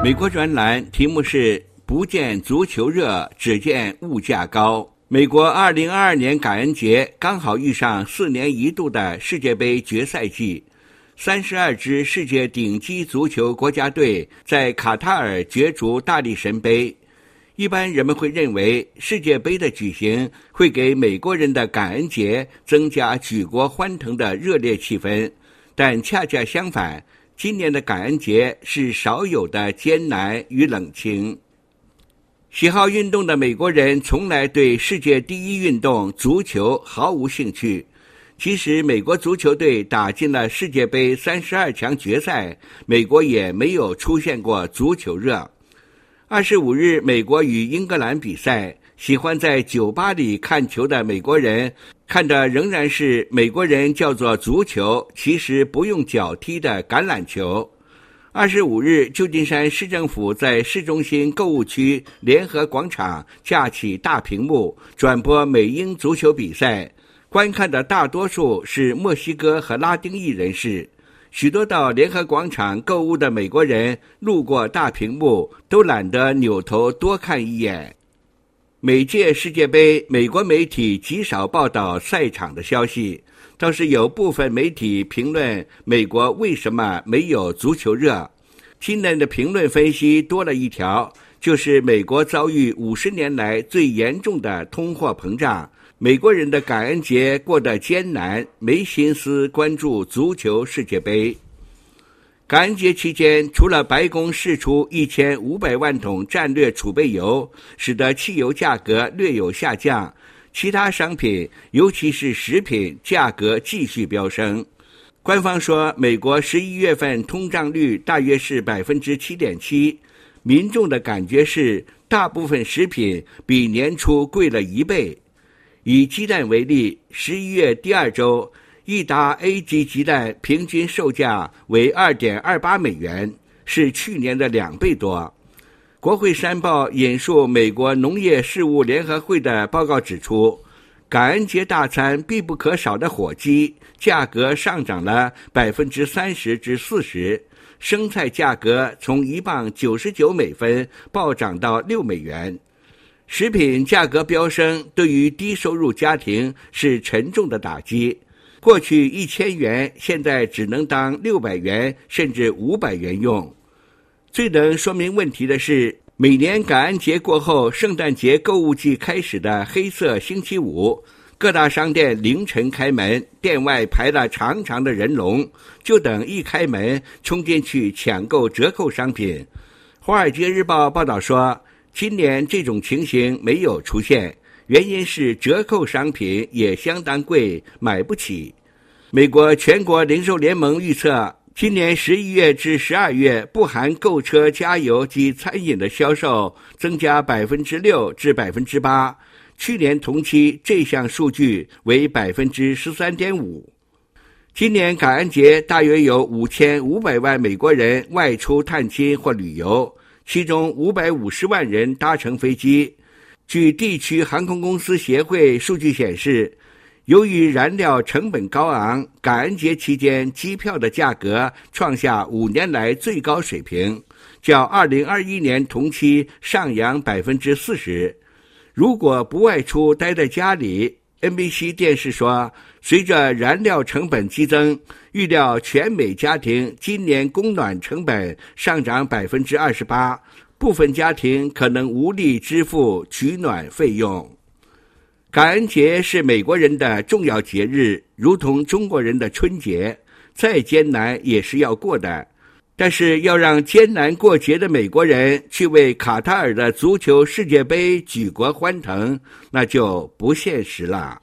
美国专栏题目是“不见足球热，只见物价高”。美国2022年感恩节刚好遇上四年一度的世界杯决赛季，三十二支世界顶级足球国家队在卡塔尔角逐大力神杯。一般人们会认为世界杯的举行会给美国人的感恩节增加举国欢腾的热烈气氛，但恰恰相反。今年的感恩节是少有的艰难与冷清。喜好运动的美国人从来对世界第一运动足球毫无兴趣。即使美国足球队打进了世界杯三十二强决赛，美国也没有出现过足球热。二十五日，美国与英格兰比赛。喜欢在酒吧里看球的美国人，看的仍然是美国人叫做足球，其实不用脚踢的橄榄球。二十五日，旧金山市政府在市中心购物区联合广场架起大屏幕，转播美英足球比赛。观看的大多数是墨西哥和拉丁裔人士。许多到联合广场购物的美国人路过大屏幕，都懒得扭头多看一眼。每届世界杯，美国媒体极少报道赛场的消息，倒是有部分媒体评论美国为什么没有足球热。今年的评论分析多了一条，就是美国遭遇五十年来最严重的通货膨胀，美国人的感恩节过得艰难，没心思关注足球世界杯。感恩节期间，除了白宫释出一千五百万桶战略储备油，使得汽油价格略有下降，其他商品，尤其是食品价格继续飙升。官方说，美国十一月份通胀率大约是百分之七点七，民众的感觉是，大部分食品比年初贵了一倍。以鸡蛋为例，十一月第二周。一打 A 级鸡蛋平均售价为二点二八美元，是去年的两倍多。国会山报引述美国农业事务联合会的报告指出，感恩节大餐必不可少的火鸡价格上涨了百分之三十至四十，生菜价格从一磅九十九美分暴涨到六美元。食品价格飙升对于低收入家庭是沉重的打击。过去一千元，现在只能当六百元甚至五百元用。最能说明问题的是，每年感恩节过后，圣诞节购物季开始的黑色星期五，各大商店凌晨开门，店外排了长长的人龙，就等一开门冲进去抢购折扣商品。《华尔街日报》报道说，今年这种情形没有出现。原因是折扣商品也相当贵，买不起。美国全国零售联盟预测，今年十一月至十二月，不含购车、加油及餐饮的销售增加百分之六至百分之八，去年同期这项数据为百分之十三点五。今年感恩节大约有五千五百万美国人外出探亲或旅游，其中五百五十万人搭乘飞机。据地区航空公司协会数据显示，由于燃料成本高昂，感恩节期间机票的价格创下五年来最高水平，较二零二一年同期上扬百分之四十。如果不外出，待在家里，NBC 电视说，随着燃料成本激增，预料全美家庭今年供暖成本上涨百分之二十八。部分家庭可能无力支付取暖费用。感恩节是美国人的重要节日，如同中国人的春节，再艰难也是要过的。但是要让艰难过节的美国人去为卡塔尔的足球世界杯举国欢腾，那就不现实了。